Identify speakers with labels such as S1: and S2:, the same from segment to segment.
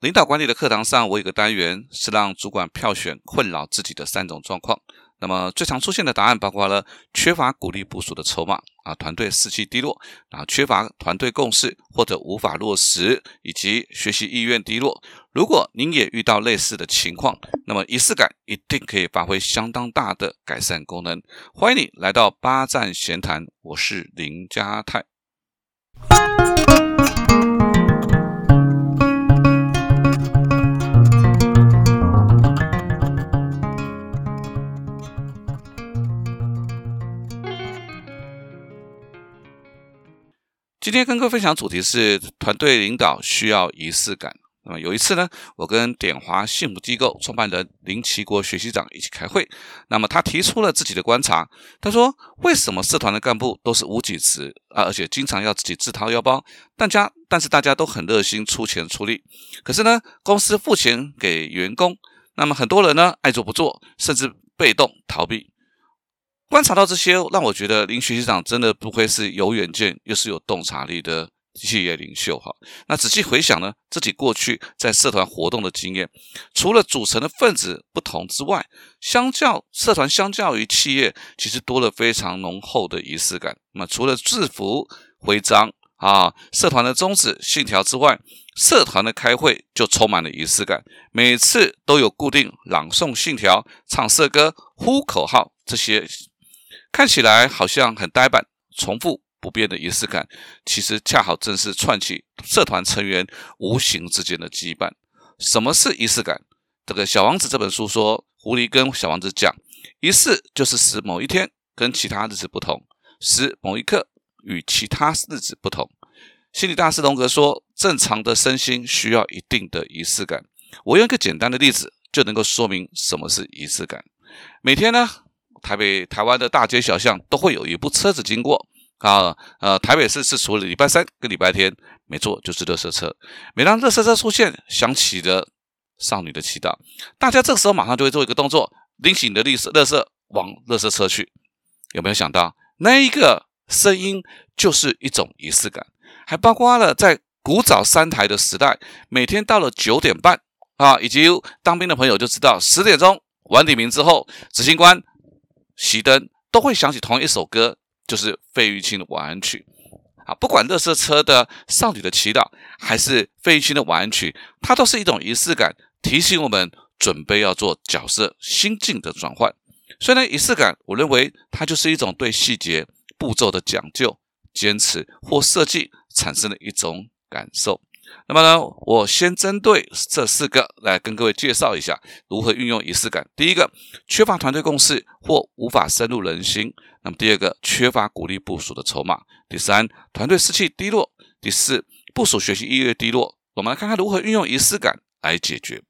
S1: 领导管理的课堂上，我有个单元是让主管票选困扰自己的三种状况。那么最常出现的答案包括了缺乏鼓励部署的筹码啊，团队士气低落啊，缺乏团队共识或者无法落实，以及学习意愿低落。如果您也遇到类似的情况，那么仪式感一定可以发挥相当大的改善功能。欢迎你来到八站闲谈，我是林家泰。今天跟各位分享主题是团队领导需要仪式感。那么有一次呢，我跟点华幸福机构创办人林奇国学习长一起开会，那么他提出了自己的观察。他说：“为什么社团的干部都是无己职啊，而且经常要自己自掏腰包？大家但是大家都很热心出钱出力，可是呢，公司付钱给员工，那么很多人呢爱做不做，甚至被动逃避。”观察到这些，让我觉得林学习长真的不愧是有远见又是有洞察力的企业领袖哈。那仔细回想呢，自己过去在社团活动的经验，除了组成的分子不同之外，相较社团，相较于企业，其实多了非常浓厚的仪式感。那么除了制服、徽章啊、社团的宗旨、信条之外，社团的开会就充满了仪式感，每次都有固定朗诵信条、唱社歌、呼口号这些。看起来好像很呆板、重复不变的仪式感，其实恰好正是串起社团成员无形之间的羁绊。什么是仪式感？这个《小王子》这本书说，狐狸跟小王子讲，仪式就是使某一天跟其他日子不同，使某一刻与其他日子不同。心理大师荣格说，正常的身心需要一定的仪式感。我用一个简单的例子就能够说明什么是仪式感。每天呢？台北、台湾的大街小巷都会有一部车子经过啊，呃，台北市是除了礼拜三跟礼拜天，没错，就是热色车。每当热色车出现，响起的少女的祈祷，大家这个时候马上就会做一个动作，拎起你的绿色、热色往热色车去。有没有想到，那一个声音就是一种仪式感？还包括了在古早三台的时代，每天到了九点半啊，以及当兵的朋友就知道，十点钟晚点名之后，执行官。熄灯都会想起同一首歌，就是费玉清的晚安曲。啊，不管乐色车的少女的祈祷，还是费玉清的晚安曲，它都是一种仪式感，提醒我们准备要做角色心境的转换。所以呢，仪式感，我认为它就是一种对细节步骤的讲究、坚持或设计产生的一种感受。那么呢，我先针对这四个来跟各位介绍一下如何运用仪式感。第一个，缺乏团队共识或无法深入人心；那么第二个，缺乏鼓励部署的筹码；第三，团队士气低落；第四，部署学习意愿低落。我们来看看如何运用仪式感来解决。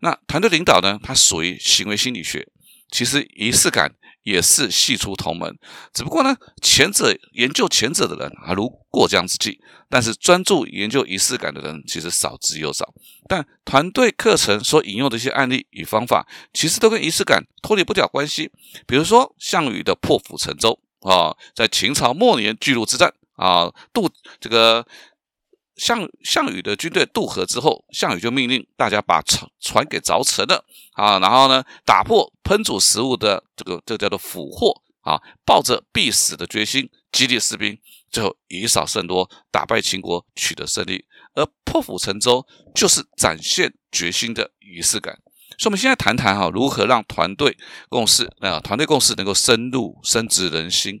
S1: 那团队领导呢，它属于行为心理学，其实仪式感。也是系出同门，只不过呢，前者研究前者的人还如过江之鲫，但是专注研究仪式感的人其实少之又少。但团队课程所引用的一些案例与方法，其实都跟仪式感脱离不了关系。比如说项羽的破釜沉舟啊，在秦朝末年巨鹿之战啊，渡这个。项项羽的军队渡河之后，项羽就命令大家把船船给凿沉了啊，然后呢，打破烹煮食物的这个这叫做俘获啊，抱着必死的决心，激励士兵，最后以少胜多，打败秦国，取得胜利。而破釜沉舟就是展现决心的仪式感。所以，我们现在谈谈哈，如何让团队共识啊，团队共识能够深入深植人心。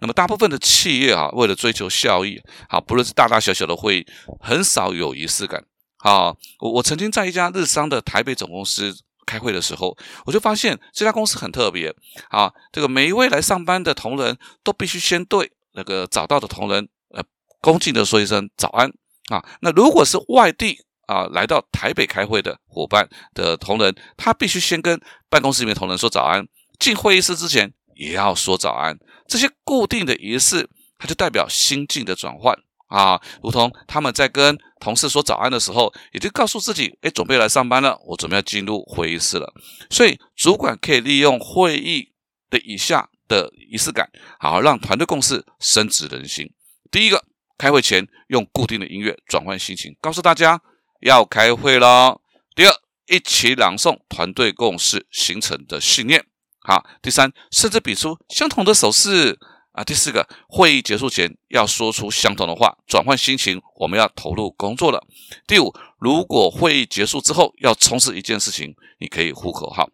S1: 那么大部分的企业啊，为了追求效益，好，不论是大大小小的会议，很少有仪式感。好，我我曾经在一家日商的台北总公司开会的时候，我就发现这家公司很特别。啊，这个每一位来上班的同仁都必须先对那个早到的同仁，呃，恭敬的说一声早安。啊，那如果是外地啊来到台北开会的伙伴的同仁，他必须先跟办公室里面同仁说早安，进会议室之前也要说早安。这些固定的仪式，它就代表心境的转换啊，如同他们在跟同事说早安的时候，也就告诉自己，哎，准备来上班了，我准备要进入会议室了。所以，主管可以利用会议的以下的仪式感，好让团队共识深植人心。第一个，开会前用固定的音乐转换心情，告诉大家，要开会喽。第二，一起朗诵团队共识形成的信念。好，第三，甚至比出相同的手势啊。第四个，会议结束前要说出相同的话，转换心情，我们要投入工作了。第五，如果会议结束之后要从事一件事情，你可以呼口号。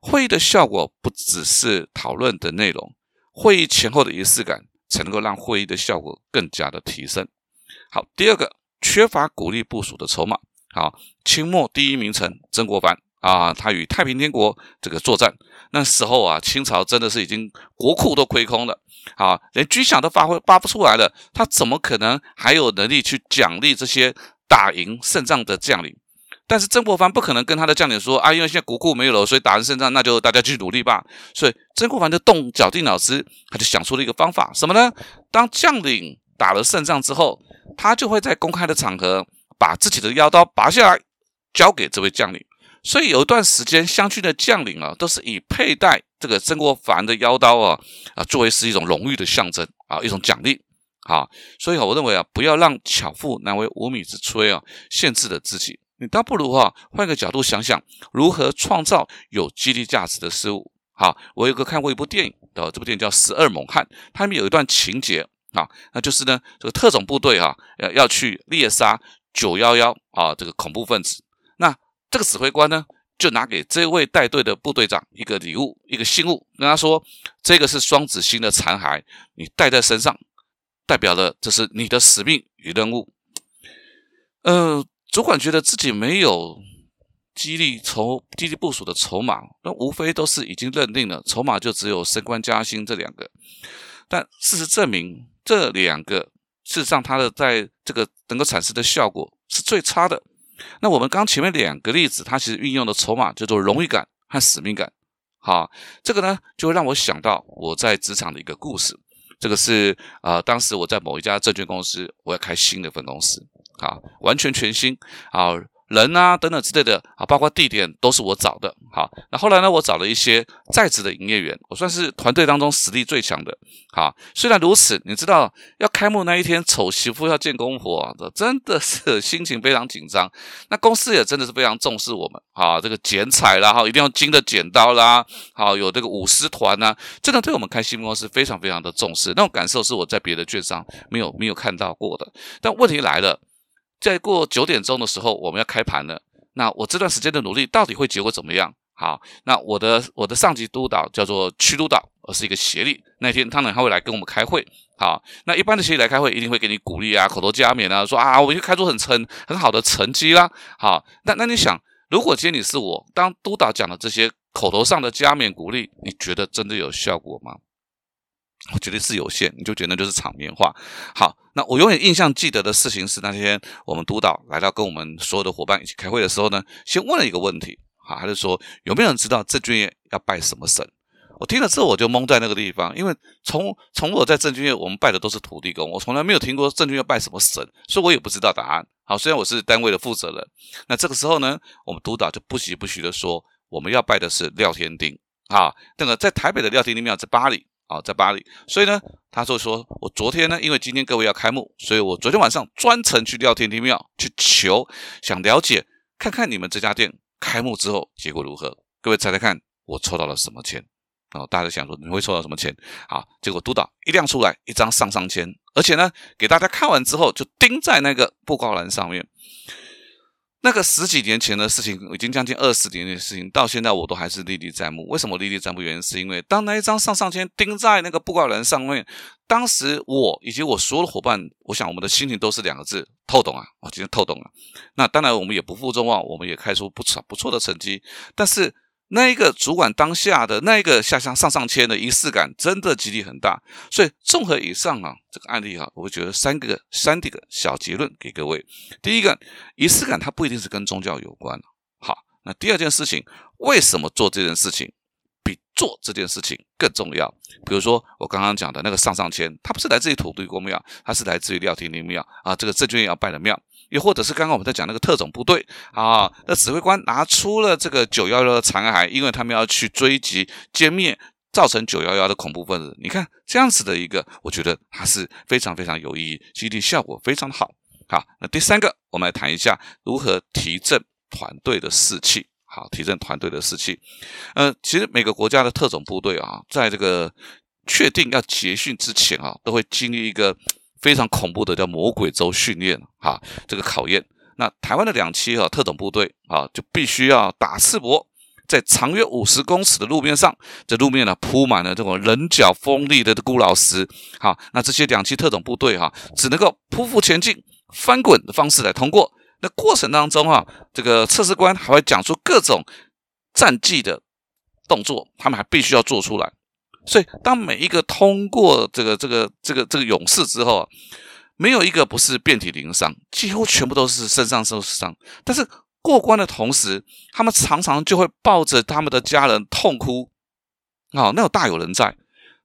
S1: 会议的效果不只是讨论的内容，会议前后的仪式感才能够让会议的效果更加的提升。好，第二个，缺乏鼓励部署的筹码。好，清末第一名臣曾国藩。啊，他与太平天国这个作战，那时候啊，清朝真的是已经国库都亏空了，啊，连军饷都发挥发不出来了，他怎么可能还有能力去奖励这些打赢胜仗的将领？但是曾国藩不可能跟他的将领说啊，因为现在国库没有了，所以打完胜仗，那就大家继续努力吧。所以曾国藩就动脚定脑子，他就想出了一个方法，什么呢？当将领打了胜仗之后，他就会在公开的场合把自己的腰刀拔下来，交给这位将领。所以有一段时间，湘军的将领啊，都是以佩戴这个曾国藩的腰刀啊啊，作为是一种荣誉的象征啊，一种奖励啊。所以，我认为啊，不要让巧妇难为无米之炊啊，限制了自己。你倒不如哈，换个角度想想，如何创造有激励价值的事物。好，我有个看过一部电影的，这部电影叫《十二猛汉》，他们有一段情节啊，那就是呢，这个特种部队哈，要要去猎杀九幺幺啊，这个恐怖分子。这个指挥官呢，就拿给这位带队的部队长一个礼物，一个信物，跟他说：“这个是双子星的残骸，你带在身上，代表了这是你的使命与任务。”呃，主管觉得自己没有激励筹、激励部署的筹码，那无非都是已经认定了筹码就只有升官加薪这两个。但事实证明，这两个事实上它的在这个能够产生的效果是最差的。那我们刚前面两个例子，它其实运用的筹码叫做荣誉感和使命感。好，这个呢就会让我想到我在职场的一个故事。这个是啊，当时我在某一家证券公司，我要开新的分公司，好，完全全新，啊。人啊，等等之类的啊，包括地点都是我找的。好，那后来呢，我找了一些在职的营业员，我算是团队当中实力最强的。好，虽然如此，你知道要开幕那一天，丑媳妇要见公婆，这真的是心情非常紧张。那公司也真的是非常重视我们。好，这个剪彩啦，哈，一定要金的剪刀啦，好，有这个舞狮团呐，真的对我们开新公司非常非常的重视。那种感受是我在别的券商没有没有看到过的。但问题来了。在过九点钟的时候，我们要开盘了。那我这段时间的努力到底会结果怎么样？好，那我的我的上级督导叫做区督导，而是一个协力。那天他呢，他会来跟我们开会。好，那一般的协力来开会，一定会给你鼓励啊，口头加冕啊，说啊，我就开出很成很好的成绩啦。好，那那你想，如果今天你是我当督导讲的这些口头上的加冕鼓励，你觉得真的有效果吗？我觉得是有限，你就觉得就是场面话。好，那我永远印象记得的事情是那天我们督导来到跟我们所有的伙伴一起开会的时候呢，先问了一个问题，好，他就说有没有人知道郑俊业要拜什么神？我听了之后我就懵在那个地方，因为从从我在郑俊业，我们拜的都是土地公，我从来没有听过证券要拜什么神，所以我也不知道答案。好，虽然我是单位的负责人，那这个时候呢，我们督导就不疾不徐的说，我们要拜的是廖天丁，啊，那个在台北的廖天丁庙在巴黎。啊，在巴黎，所以呢，他就说，我昨天呢，因为今天各位要开幕，所以我昨天晚上专程去廖天地庙去求，想了解看看你们这家店开幕之后结果如何。各位猜猜看，我抽到了什么签？哦，大家想说你会抽到什么签？好，结果督导一亮出来，一张上上签，而且呢，给大家看完之后就钉在那个布告栏上面。那个十几年前的事情，已经将近二十年的事情，到现在我都还是历历在目。为什么历历在目？原因是因为当那一张上上签钉在那个布告栏上面，当时我以及我所有的伙伴，我想我们的心情都是两个字：透懂啊！我今天透懂了。那当然，我们也不负众望，我们也开出不错不错的成绩，但是。那一个主管当下的那一个下乡上上签的仪式感，真的激励很大。所以综合以上啊，这个案例哈，我会觉得三个三个小结论给各位。第一个，仪式感它不一定是跟宗教有关。好，那第二件事情，为什么做这件事情比做这件事情更重要？比如说我刚刚讲的那个上上签，它不是来自于土地公庙，它是来自于廖天林庙啊，这个郑君要拜的庙。又或者是刚刚我们在讲那个特种部队啊，那指挥官拿出了这个九幺幺的残骸，因为他们要去追击歼灭造成九幺幺的恐怖分子。你看这样子的一个，我觉得它是非常非常有意义，激励效果非常好。好，那第三个，我们来谈一下如何提振团队的士气。好，提振团队的士气。呃，其实每个国家的特种部队啊，在这个确定要结训之前啊，都会经历一个非常恐怖的叫魔鬼周训练啊，这个考验。那台湾的两栖啊特种部队啊，就必须要打赤膊，在长约五十公尺的路面上，这路面呢铺满了这种棱角锋利的孤老石。好，那这些两栖特种部队哈，只能够匍匐前进、翻滚的方式来通过。那过程当中啊，这个测试官还会讲出各种战绩的动作，他们还必须要做出来。所以，当每一个通过这个、这个、这个、这个勇士之后，没有一个不是遍体鳞伤，几乎全部都是身上受伤。但是过关的同时，他们常常就会抱着他们的家人痛哭，啊，那有大有人在。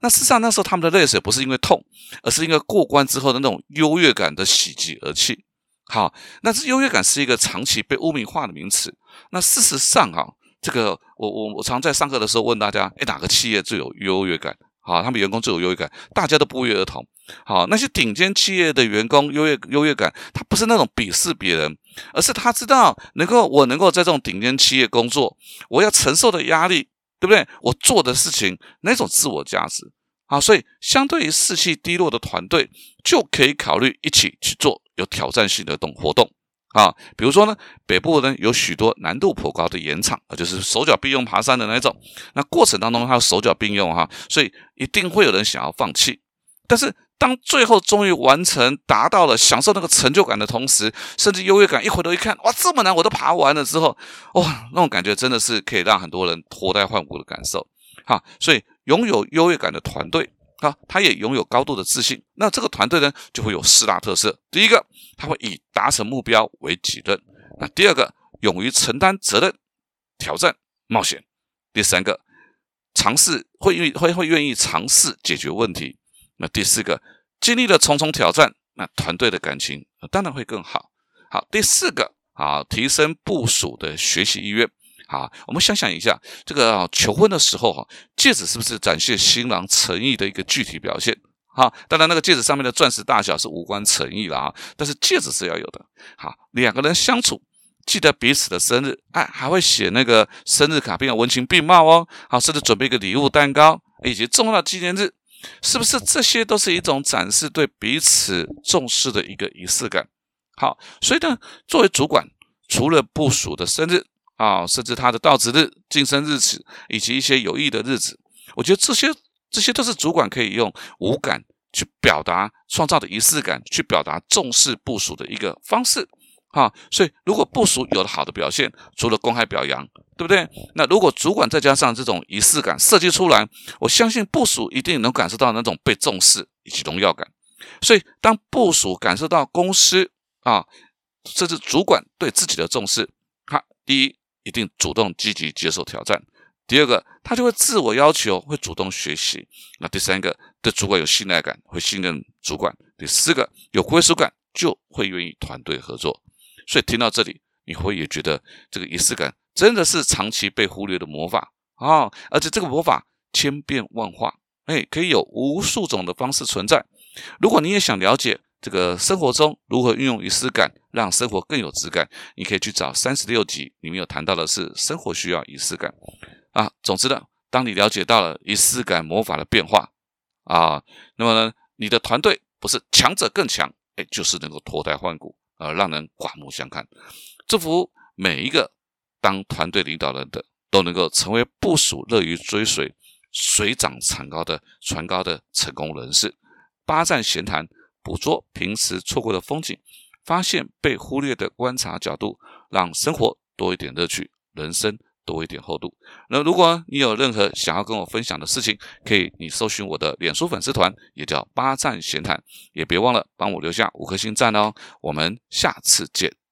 S1: 那事实上，那时候他们的泪水不是因为痛，而是因为过关之后的那种优越感的喜极而泣。好，那这优越感是一个长期被污名化的名词。那事实上，哈，这个我我我常在上课的时候问大家，哎，哪个企业最有优越感？好，他们员工最有优越感，大家都不约而同。好，那些顶尖企业的员工优越优越感，他不是那种鄙视别人，而是他知道能够我能够在这种顶尖企业工作，我要承受的压力，对不对？我做的事情那种自我价值。好，所以相对于士气低落的团队，就可以考虑一起去做。有挑战性的动活动啊，比如说呢，北部呢有许多难度颇高的岩场啊，就是手脚并用爬山的那种。那过程当中，他手脚并用哈，所以一定会有人想要放弃。但是当最后终于完成、达到了享受那个成就感的同时，甚至优越感，一回头一看，哇，这么难我都爬完了之后，哇，那种感觉真的是可以让很多人脱胎换骨的感受。哈，所以拥有优越感的团队。啊，他也拥有高度的自信。那这个团队呢，就会有四大特色。第一个，他会以达成目标为己任；那第二个，勇于承担责任、挑战、冒险；第三个，尝试会愿会会愿意尝试解决问题；那第四个，经历了重重挑战，那团队的感情当然会更好。好，第四个啊，提升部署的学习意愿。好，我们想想一下，这个求婚的时候哈，戒指是不是展现新郎诚意的一个具体表现？好，当然那个戒指上面的钻石大小是无关诚意了啊，但是戒指是要有的。好，两个人相处，记得彼此的生日，哎，还会写那个生日卡片，文情并茂哦。好，甚至准备一个礼物蛋糕，以及重要的纪念日，是不是这些都是一种展示对彼此重视的一个仪式感？好，所以呢，作为主管，除了部署的生日。啊，甚至他的到职日、晋升日子，以及一些有益的日子，我觉得这些这些都是主管可以用五感去表达、创造的仪式感，去表达重视部署的一个方式。啊，所以如果部署有了好的表现，除了公开表扬，对不对？那如果主管再加上这种仪式感设计出来，我相信部署一定能感受到那种被重视以及荣耀感。所以，当部署感受到公司啊，甚至主管对自己的重视，哈，第一。一定主动积极接受挑战。第二个，他就会自我要求，会主动学习。那第三个，对主管有信赖感，会信任主管。第四个，有归属感，就会愿意团队合作。所以听到这里，你会也觉得这个仪式感真的是长期被忽略的魔法啊！而且这个魔法千变万化，哎，可以有无数种的方式存在。如果你也想了解，这个生活中如何运用仪式感，让生活更有质感？你可以去找三十六集，里面有谈到的是生活需要仪式感啊。总之呢，当你了解到了仪式感魔法的变化啊，那么呢，你的团队不是强者更强，哎，就是能够脱胎换骨，呃，让人刮目相看。祝福每一个当团队领导人的，都能够成为部署乐于追随、水涨船高的船高的成功人士。八站闲谈。捕捉平时错过的风景，发现被忽略的观察角度，让生活多一点乐趣，人生多一点厚度。那如果你有任何想要跟我分享的事情，可以你搜寻我的脸书粉丝团，也叫八站闲谈，也别忘了帮我留下五颗星赞哦。我们下次见。